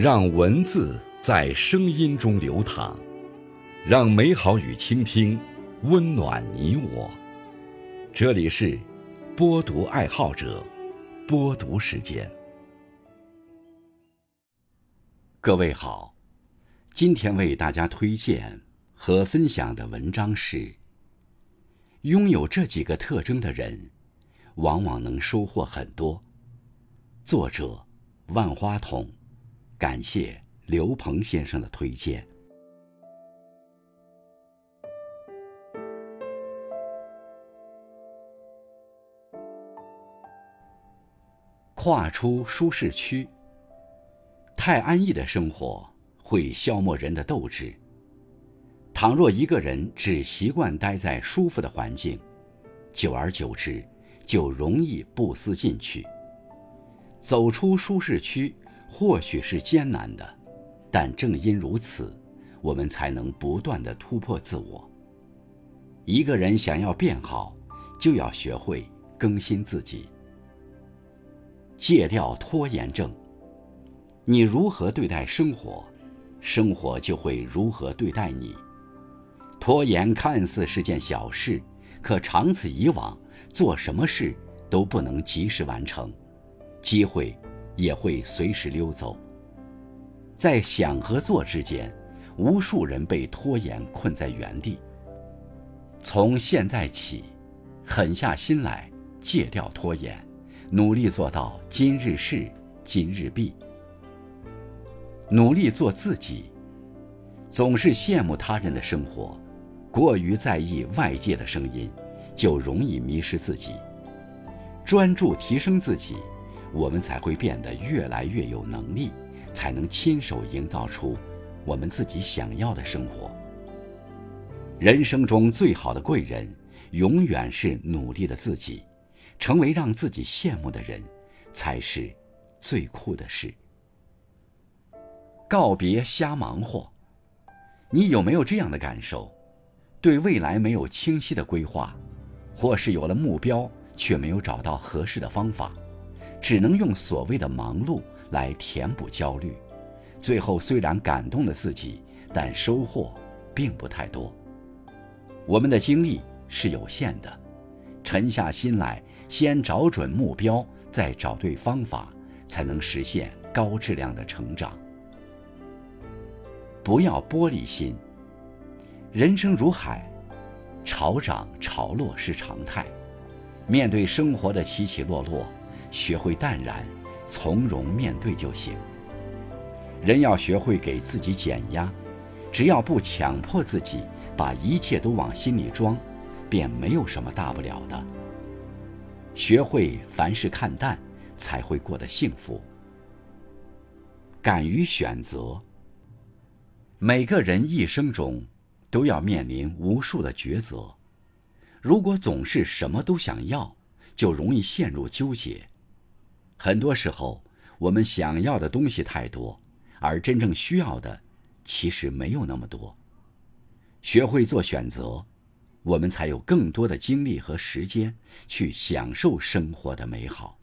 让文字在声音中流淌，让美好与倾听温暖你我。这里是播读爱好者播读时间。各位好，今天为大家推荐和分享的文章是：拥有这几个特征的人，往往能收获很多。作者：万花筒。感谢刘鹏先生的推荐。跨出舒适区，太安逸的生活会消磨人的斗志。倘若一个人只习惯待在舒服的环境，久而久之，就容易不思进取。走出舒适区。或许是艰难的，但正因如此，我们才能不断的突破自我。一个人想要变好，就要学会更新自己，戒掉拖延症。你如何对待生活，生活就会如何对待你。拖延看似是件小事，可长此以往，做什么事都不能及时完成，机会。也会随时溜走。在想和做之间，无数人被拖延困在原地。从现在起，狠下心来，戒掉拖延，努力做到今日事今日毕。努力做自己。总是羡慕他人的生活，过于在意外界的声音，就容易迷失自己。专注提升自己。我们才会变得越来越有能力，才能亲手营造出我们自己想要的生活。人生中最好的贵人，永远是努力的自己。成为让自己羡慕的人，才是最酷的事。告别瞎忙活，你有没有这样的感受？对未来没有清晰的规划，或是有了目标却没有找到合适的方法？只能用所谓的忙碌来填补焦虑，最后虽然感动了自己，但收获并不太多。我们的精力是有限的，沉下心来，先找准目标，再找对方法，才能实现高质量的成长。不要玻璃心。人生如海，潮涨潮落是常态。面对生活的起起落落。学会淡然、从容面对就行。人要学会给自己减压，只要不强迫自己把一切都往心里装，便没有什么大不了的。学会凡事看淡，才会过得幸福。敢于选择。每个人一生中都要面临无数的抉择，如果总是什么都想要，就容易陷入纠结。很多时候，我们想要的东西太多，而真正需要的其实没有那么多。学会做选择，我们才有更多的精力和时间去享受生活的美好。